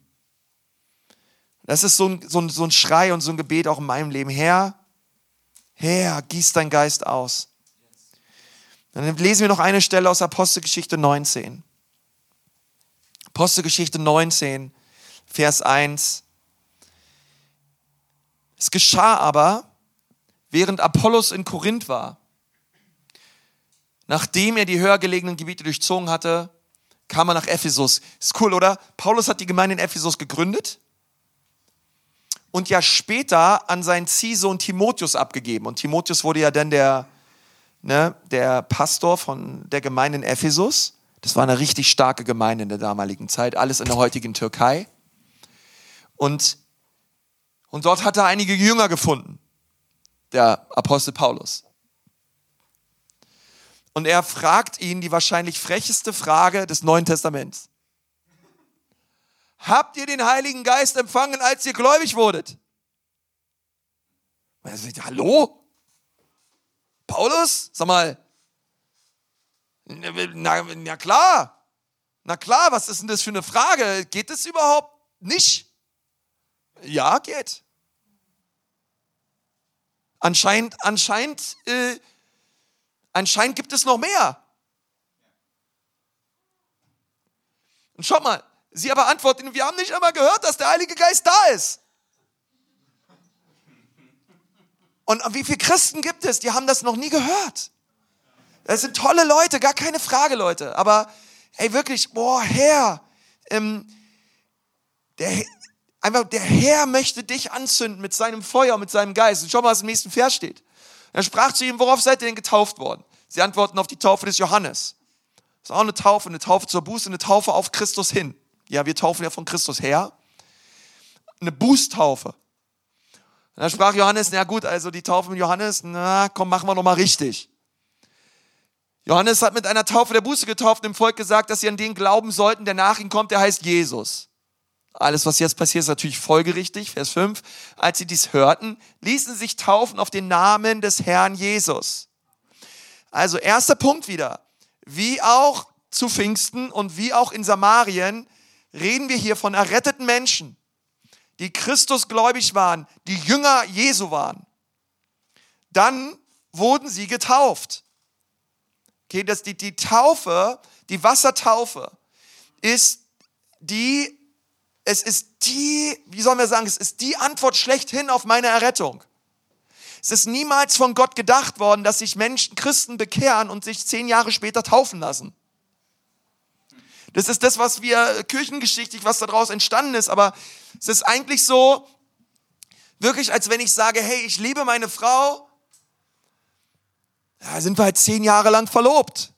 Das ist so ein, so ein, so ein Schrei und so ein Gebet auch in meinem Leben. Herr, Herr, gieß dein Geist aus. Dann lesen wir noch eine Stelle aus Apostelgeschichte 19. Apostelgeschichte 19, Vers 1. Es geschah aber, während Apollos in Korinth war, nachdem er die höher gelegenen Gebiete durchzogen hatte, kam er nach Ephesus. Ist cool, oder? Paulus hat die Gemeinde in Ephesus gegründet und ja später an seinen Ziehsohn Timotheus abgegeben. Und Timotheus wurde ja dann der, ne, der Pastor von der Gemeinde in Ephesus. Das war eine richtig starke Gemeinde in der damaligen Zeit, alles in der heutigen Türkei. Und, und dort hat er einige Jünger gefunden, der Apostel Paulus. Und er fragt ihn die wahrscheinlich frecheste Frage des Neuen Testaments. Habt ihr den Heiligen Geist empfangen, als ihr gläubig wurdet? er sagt, hallo? Paulus? Sag mal, na, na klar, na klar, was ist denn das für eine Frage? Geht es überhaupt nicht? Ja, geht. Anscheinend, anscheinend, äh, anscheinend gibt es noch mehr. Und schaut mal, sie aber antworten, wir haben nicht einmal gehört, dass der Heilige Geist da ist. Und wie viele Christen gibt es, die haben das noch nie gehört? Das sind tolle Leute, gar keine Frage, Leute. Aber hey, wirklich, boah, Herr, ähm, der, einfach der Herr möchte dich anzünden mit seinem Feuer, mit seinem Geist. Und schau mal, was im nächsten Vers steht. Er sprach zu ihm, worauf seid ihr denn getauft worden? Sie antworten auf die Taufe des Johannes. Das ist auch eine Taufe, eine Taufe zur Buße, eine Taufe auf Christus hin. Ja, wir taufen ja von Christus her. Eine Bußtaufe. Und da sprach Johannes, na gut, also die Taufe mit Johannes, na komm, machen wir nochmal richtig. Johannes hat mit einer Taufe der Buße getauft und dem Volk gesagt, dass sie an den glauben sollten, der nach ihm kommt, der heißt Jesus. Alles, was jetzt passiert, ist natürlich folgerichtig. Vers 5. Als sie dies hörten, ließen sie sich taufen auf den Namen des Herrn Jesus. Also erster Punkt wieder. Wie auch zu Pfingsten und wie auch in Samarien reden wir hier von erretteten Menschen, die Christus gläubig waren, die Jünger Jesu waren. Dann wurden sie getauft. Okay, das, die, die Taufe, die Wassertaufe ist die, es ist die, wie sollen wir sagen, es ist die Antwort schlechthin auf meine Errettung. Es ist niemals von Gott gedacht worden, dass sich Menschen, Christen bekehren und sich zehn Jahre später taufen lassen. Das ist das, was wir kirchengeschichtlich, was daraus entstanden ist, aber es ist eigentlich so, wirklich, als wenn ich sage, hey, ich liebe meine Frau, da sind wir halt zehn Jahre lang verlobt.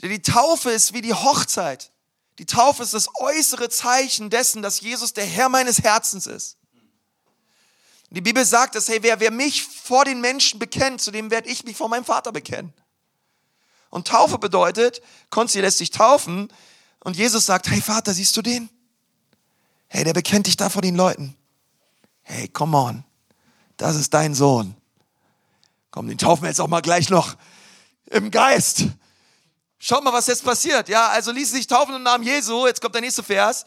Die Taufe ist wie die Hochzeit. Die Taufe ist das äußere Zeichen dessen, dass Jesus der Herr meines Herzens ist. Die Bibel sagt es, hey, wer, wer mich vor den Menschen bekennt, zu dem werde ich mich vor meinem Vater bekennen. Und Taufe bedeutet, Konzi lässt sich taufen und Jesus sagt, hey Vater, siehst du den? Hey, der bekennt dich da vor den Leuten. Hey, come on, das ist dein Sohn. Komm, den taufen wir jetzt auch mal gleich noch im Geist. Schaut mal, was jetzt passiert. Ja, also ließ sich taufen im Namen Jesu. Jetzt kommt der nächste Vers.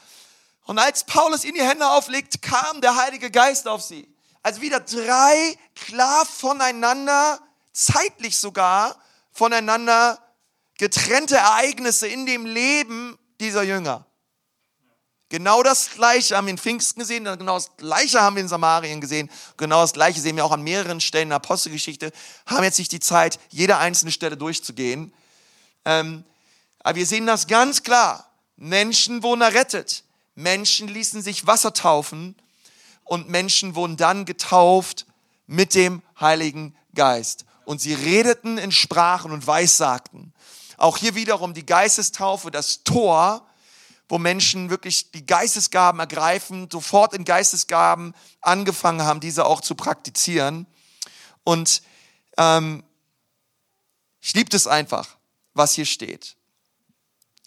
Und als Paulus ihnen die Hände auflegt, kam der Heilige Geist auf sie. Also wieder drei klar voneinander, zeitlich sogar voneinander getrennte Ereignisse in dem Leben dieser Jünger. Genau das Gleiche haben wir in Pfingsten gesehen, genau das Gleiche haben wir in Samarien gesehen, genau das Gleiche sehen wir auch an mehreren Stellen in der Apostelgeschichte, haben jetzt nicht die Zeit, jede einzelne Stelle durchzugehen. Ähm, aber wir sehen das ganz klar. Menschen wurden errettet, Menschen ließen sich Wasser taufen und Menschen wurden dann getauft mit dem Heiligen Geist. Und sie redeten in Sprachen und Weissagten. Auch hier wiederum die Geistestaufe, das Tor wo Menschen wirklich die Geistesgaben ergreifen, sofort in Geistesgaben angefangen haben, diese auch zu praktizieren. Und ähm, ich liebe es einfach, was hier steht.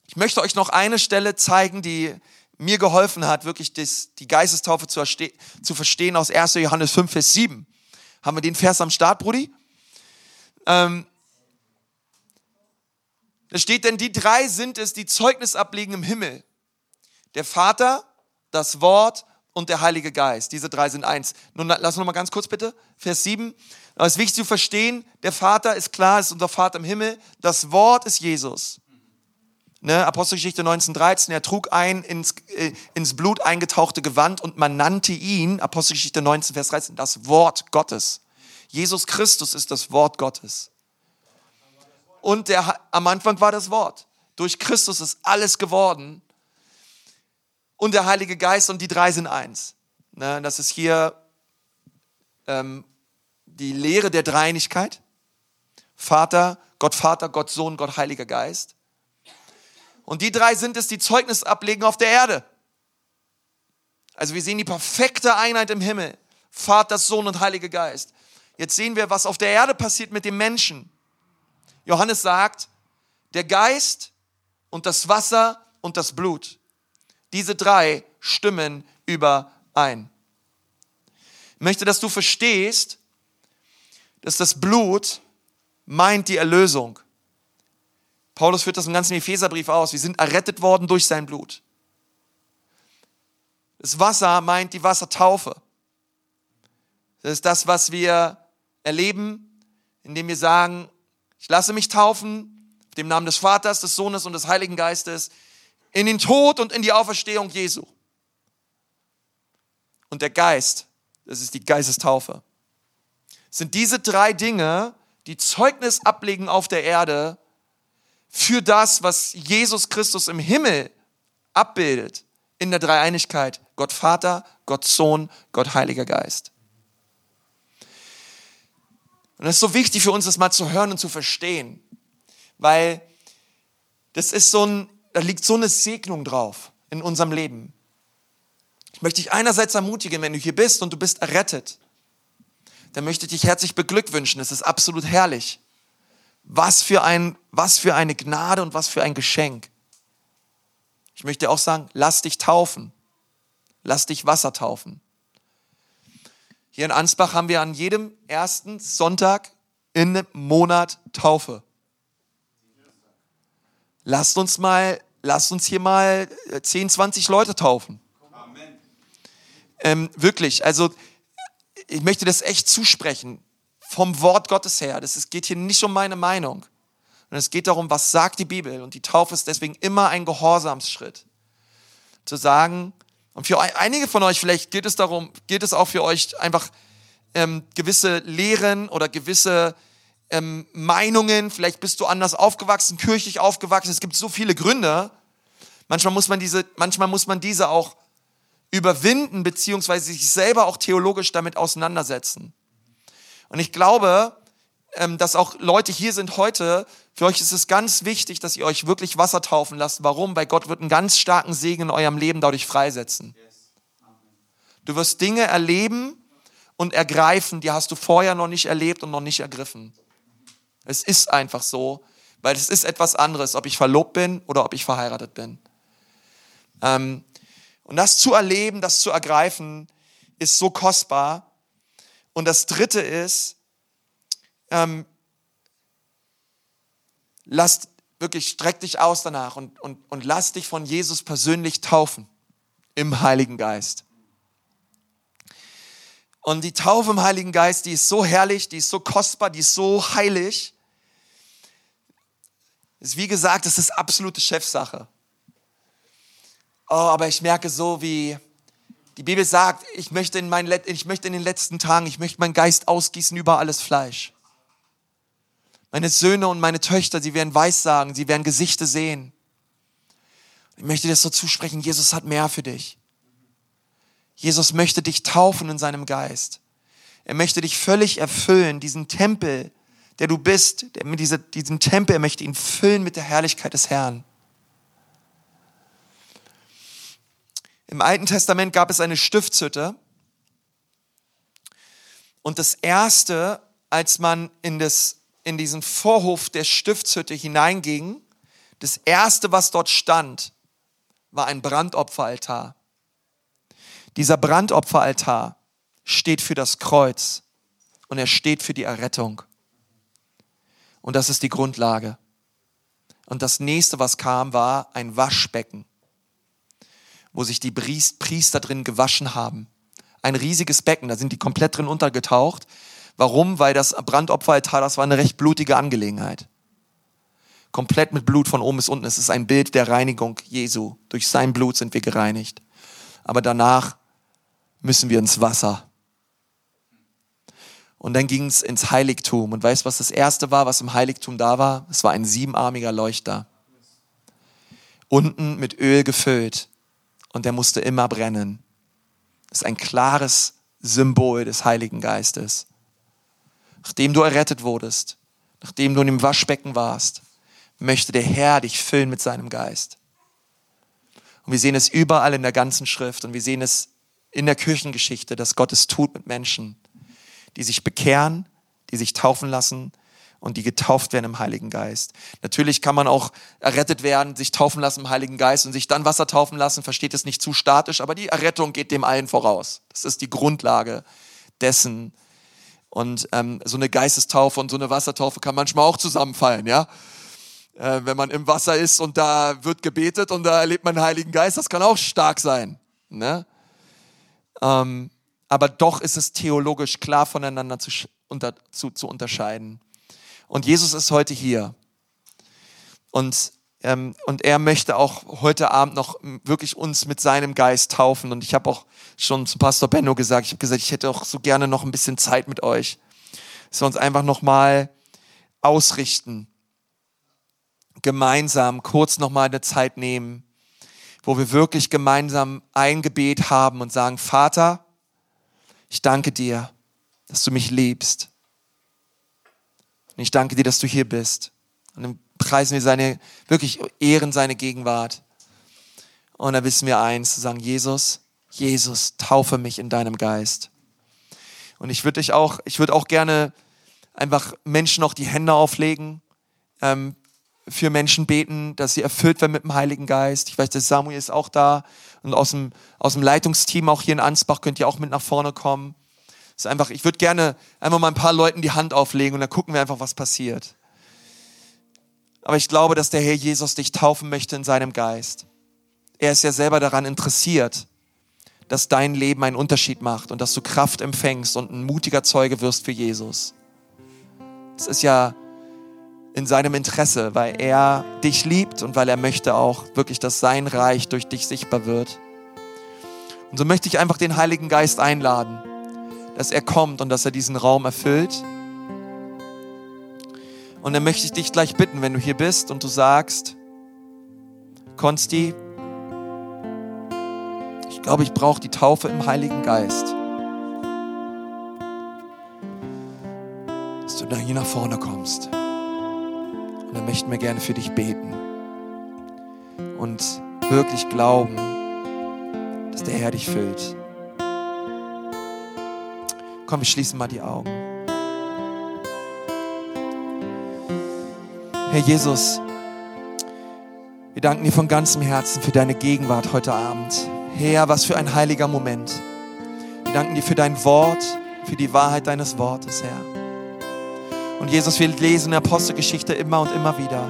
Ich möchte euch noch eine Stelle zeigen, die mir geholfen hat, wirklich das, die Geistestaufe zu, zu, verstehen aus 1. Johannes 5, Vers 7. Haben wir den Vers am Start, Brudi? Ähm, da steht, denn die drei sind es, die Zeugnis ablegen im Himmel der Vater, das Wort und der Heilige Geist. Diese drei sind eins. Nun lass uns noch mal ganz kurz bitte. Vers 7. Aber es ist wichtig zu verstehen, der Vater ist klar, ist unser Vater im Himmel. Das Wort ist Jesus. Ne, Apostelgeschichte 19,13, er trug ein ins, äh, ins Blut eingetauchte Gewand und man nannte ihn, Apostelgeschichte 19, Vers 13, das Wort Gottes. Jesus Christus ist das Wort Gottes. Und der, am Anfang war das Wort. Durch Christus ist alles geworden. Und der Heilige Geist und die drei sind eins. Ne, das ist hier ähm, die Lehre der Dreinigkeit. Vater, Gott Vater, Gott Sohn, Gott Heiliger Geist. Und die drei sind es, die Zeugnis ablegen auf der Erde. Also wir sehen die perfekte Einheit im Himmel. Vater, Sohn und Heiliger Geist. Jetzt sehen wir, was auf der Erde passiert mit dem Menschen. Johannes sagt, der Geist und das Wasser und das Blut. Diese drei stimmen überein. Ich möchte, dass du verstehst, dass das Blut meint die Erlösung. Paulus führt das im ganzen Epheserbrief aus. Wir sind errettet worden durch sein Blut. Das Wasser meint die Wassertaufe. Das ist das, was wir erleben, indem wir sagen, ich lasse mich taufen, auf dem Namen des Vaters, des Sohnes und des Heiligen Geistes, in den Tod und in die Auferstehung Jesu. Und der Geist, das ist die Geistestaufe. sind diese drei Dinge, die Zeugnis ablegen auf der Erde für das, was Jesus Christus im Himmel abbildet in der Dreieinigkeit. Gott Vater, Gott Sohn, Gott Heiliger Geist. Und es ist so wichtig für uns, das mal zu hören und zu verstehen, weil das ist so ein, da liegt so eine Segnung drauf in unserem Leben. Ich möchte dich einerseits ermutigen, wenn du hier bist und du bist errettet, dann möchte ich dich herzlich beglückwünschen. Es ist absolut herrlich. Was für, ein, was für eine Gnade und was für ein Geschenk. Ich möchte auch sagen, lass dich taufen. Lass dich Wasser taufen. Hier in Ansbach haben wir an jedem ersten Sonntag im Monat Taufe. Lasst uns mal, lasst uns hier mal 10, äh, 20 Leute taufen. Ähm, wirklich, also ich möchte das echt zusprechen vom Wort Gottes her. Das, es geht hier nicht um meine Meinung. Und es geht darum, was sagt die Bibel. Und die Taufe ist deswegen immer ein Gehorsamsschritt. Zu sagen, und für einige von euch vielleicht geht es darum, geht es auch für euch einfach ähm, gewisse Lehren oder gewisse ähm, Meinungen. Vielleicht bist du anders aufgewachsen, kirchlich aufgewachsen. Es gibt so viele Gründe. Manchmal muss man diese, manchmal muss man diese auch überwinden, beziehungsweise sich selber auch theologisch damit auseinandersetzen. Und ich glaube, ähm, dass auch Leute hier sind heute, für euch ist es ganz wichtig, dass ihr euch wirklich Wasser taufen lasst. Warum? Weil Gott wird einen ganz starken Segen in eurem Leben dadurch freisetzen. Du wirst Dinge erleben und ergreifen, die hast du vorher noch nicht erlebt und noch nicht ergriffen. Es ist einfach so, weil es ist etwas anderes, ob ich verlobt bin oder ob ich verheiratet bin. Ähm, und das zu erleben, das zu ergreifen, ist so kostbar. Und das Dritte ist, ähm, lass wirklich, streck dich aus danach und, und, und lass dich von Jesus persönlich taufen im Heiligen Geist. Und die Taufe im Heiligen Geist, die ist so herrlich, die ist so kostbar, die ist so heilig. Ist wie gesagt, das ist absolute Chefsache. Oh, aber ich merke so, wie, die Bibel sagt, ich möchte, in mein, ich möchte in den letzten Tagen, ich möchte meinen Geist ausgießen über alles Fleisch. Meine Söhne und meine Töchter, sie werden Weissagen, sie werden Gesichter sehen. Ich möchte dir das so zusprechen, Jesus hat mehr für dich. Jesus möchte dich taufen in seinem Geist. Er möchte dich völlig erfüllen, diesen Tempel, der du bist, der, mit dieser, diesen Tempel, er möchte ihn füllen mit der Herrlichkeit des Herrn. Im Alten Testament gab es eine Stiftshütte. Und das Erste, als man in, das, in diesen Vorhof der Stiftshütte hineinging, das Erste, was dort stand, war ein Brandopferaltar. Dieser Brandopferaltar steht für das Kreuz und er steht für die Errettung. Und das ist die Grundlage. Und das nächste, was kam, war ein Waschbecken. wo sich die Priester drin gewaschen haben. Ein riesiges Becken, da sind die komplett drin untergetaucht. Warum? Weil das Brandopferaltar, das war eine recht blutige Angelegenheit. Komplett mit Blut von oben bis unten. Es ist ein Bild der Reinigung Jesu. Durch sein Blut sind wir gereinigt. Aber danach müssen wir ins Wasser. Und dann ging es ins Heiligtum. Und weißt du, was das erste war, was im Heiligtum da war? Es war ein siebenarmiger Leuchter. Unten mit Öl gefüllt. Und der musste immer brennen. Das ist ein klares Symbol des Heiligen Geistes. Nachdem du errettet wurdest, nachdem du in dem Waschbecken warst, möchte der Herr dich füllen mit seinem Geist. Und wir sehen es überall in der ganzen Schrift und wir sehen es in der Kirchengeschichte, dass Gott es tut mit Menschen, die sich bekehren, die sich taufen lassen und die getauft werden im Heiligen Geist. Natürlich kann man auch errettet werden, sich taufen lassen im Heiligen Geist und sich dann Wasser taufen lassen, versteht es nicht zu statisch, aber die Errettung geht dem allen voraus. Das ist die Grundlage dessen. Und ähm, so eine Geistestaufe und so eine Wassertaufe kann manchmal auch zusammenfallen, ja. Äh, wenn man im Wasser ist und da wird gebetet und da erlebt man den Heiligen Geist, das kann auch stark sein. Ne? Ähm, aber doch ist es theologisch klar voneinander zu, unter, zu, zu unterscheiden. Und Jesus ist heute hier. Und, und er möchte auch heute Abend noch wirklich uns mit seinem Geist taufen. Und ich habe auch schon zu Pastor Benno gesagt, ich habe gesagt, ich hätte auch so gerne noch ein bisschen Zeit mit euch. Dass wir uns einfach nochmal ausrichten. Gemeinsam kurz nochmal eine Zeit nehmen, wo wir wirklich gemeinsam ein Gebet haben und sagen, Vater, ich danke dir, dass du mich liebst. Und ich danke dir, dass du hier bist. Und preisen wir seine, wirklich ehren seine Gegenwart. Und dann wissen wir eins, zu sagen, Jesus, Jesus, taufe mich in deinem Geist. Und ich würde dich auch, ich würde auch gerne einfach Menschen noch die Hände auflegen, ähm, für Menschen beten, dass sie erfüllt werden mit dem Heiligen Geist. Ich weiß, dass Samuel ist auch da und aus dem, aus dem Leitungsteam auch hier in Ansbach könnt ihr auch mit nach vorne kommen. ist einfach, ich würde gerne einfach mal ein paar Leuten die Hand auflegen und dann gucken wir einfach, was passiert. Aber ich glaube, dass der Herr Jesus dich taufen möchte in seinem Geist. Er ist ja selber daran interessiert, dass dein Leben einen Unterschied macht und dass du Kraft empfängst und ein mutiger Zeuge wirst für Jesus. Es ist ja in seinem Interesse, weil er dich liebt und weil er möchte auch wirklich, dass sein Reich durch dich sichtbar wird. Und so möchte ich einfach den Heiligen Geist einladen, dass er kommt und dass er diesen Raum erfüllt. Und dann möchte ich dich gleich bitten, wenn du hier bist und du sagst, Konsti, ich glaube, ich brauche die Taufe im Heiligen Geist. Dass du da hier nach vorne kommst. Und dann möchten wir gerne für dich beten und wirklich glauben, dass der Herr dich füllt. Komm, wir schließen mal die Augen. Herr Jesus, wir danken dir von ganzem Herzen für deine Gegenwart heute Abend. Herr, was für ein heiliger Moment. Wir danken dir für dein Wort, für die Wahrheit deines Wortes, Herr. Und Jesus, wir lesen in der Apostelgeschichte immer und immer wieder,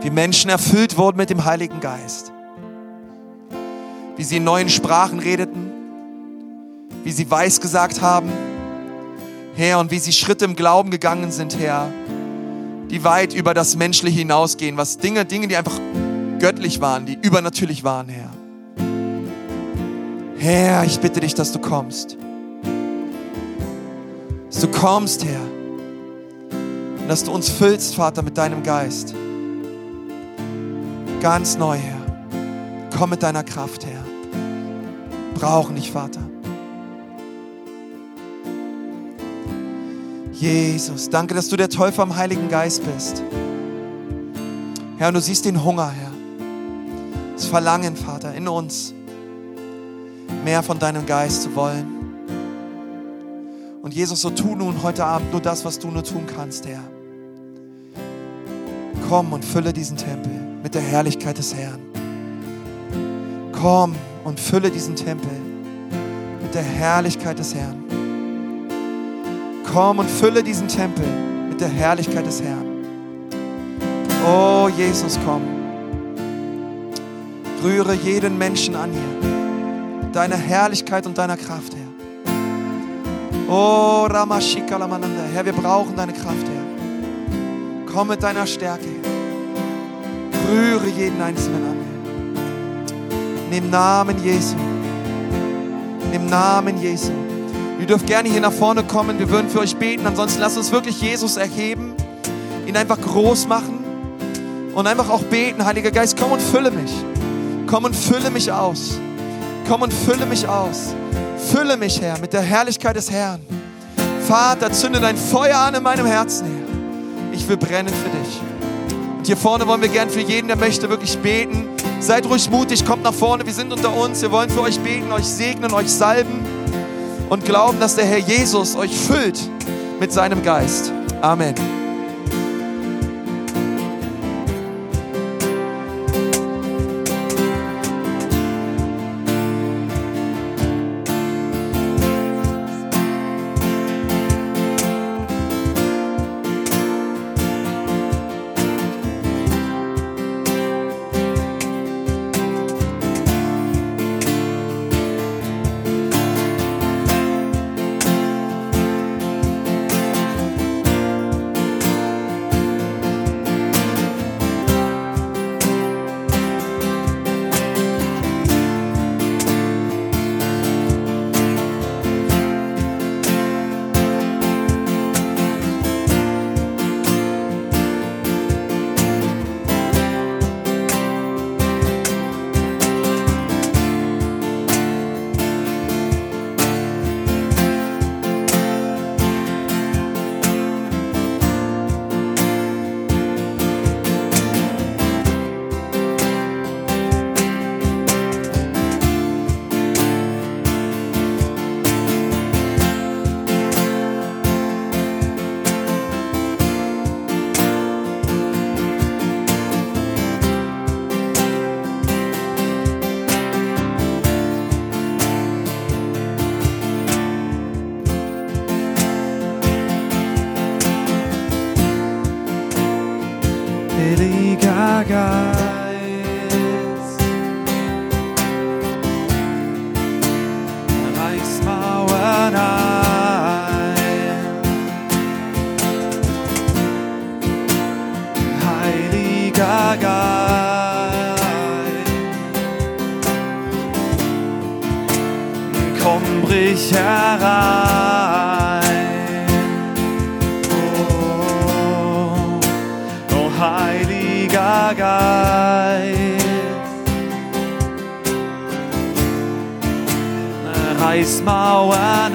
wie Menschen erfüllt wurden mit dem Heiligen Geist. Wie sie in neuen Sprachen redeten, wie sie weiß gesagt haben, Herr, und wie sie Schritte im Glauben gegangen sind, Herr, die weit über das Menschliche hinausgehen, was Dinge, Dinge, die einfach göttlich waren, die übernatürlich waren, Herr. Herr, ich bitte dich, dass du kommst. Dass du kommst, Herr dass du uns füllst, Vater, mit deinem Geist. Ganz neu, Herr. Komm mit deiner Kraft, Herr. Brauchen dich, Vater. Jesus, danke, dass du der Täufer am Heiligen Geist bist. Herr, und du siehst den Hunger, Herr. Das Verlangen, Vater, in uns, mehr von deinem Geist zu wollen. Und Jesus, so tu nun heute Abend nur das, was du nur tun kannst, Herr komm und fülle diesen Tempel mit der Herrlichkeit des Herrn. Komm und fülle diesen Tempel mit der Herrlichkeit des Herrn. Komm und fülle diesen Tempel mit der Herrlichkeit des Herrn. Oh Jesus, komm. Rühre jeden Menschen an hier. Deiner Herrlichkeit und deiner Kraft, Herr. Oh, Ramashikalamananda. Herr, wir brauchen deine Kraft, Herr. Komm mit deiner Stärke, Herr. Rühre jeden Einzelnen an, Herr. Im Namen Jesu. Im Namen Jesu. Ihr dürft gerne hier nach vorne kommen. Wir würden für euch beten. Ansonsten lasst uns wirklich Jesus erheben, ihn einfach groß machen und einfach auch beten. Heiliger Geist, komm und fülle mich. Komm und fülle mich aus. Komm und fülle mich aus. Fülle mich, Herr, mit der Herrlichkeit des Herrn. Vater, zünde dein Feuer an in meinem Herzen, Herr. Ich will brennen für dich. Und hier vorne wollen wir gern für jeden, der möchte, wirklich beten. Seid ruhig mutig, kommt nach vorne, wir sind unter uns. Wir wollen für euch beten, euch segnen, euch salben und glauben, dass der Herr Jesus euch füllt mit seinem Geist. Amen. Geist. Komm, brich herein. Oh, oh Heiliger Geist, reiß Mauern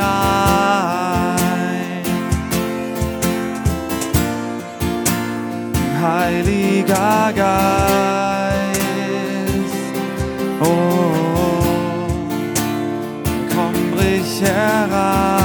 Heiliger Geist, oh, komm, brich herein.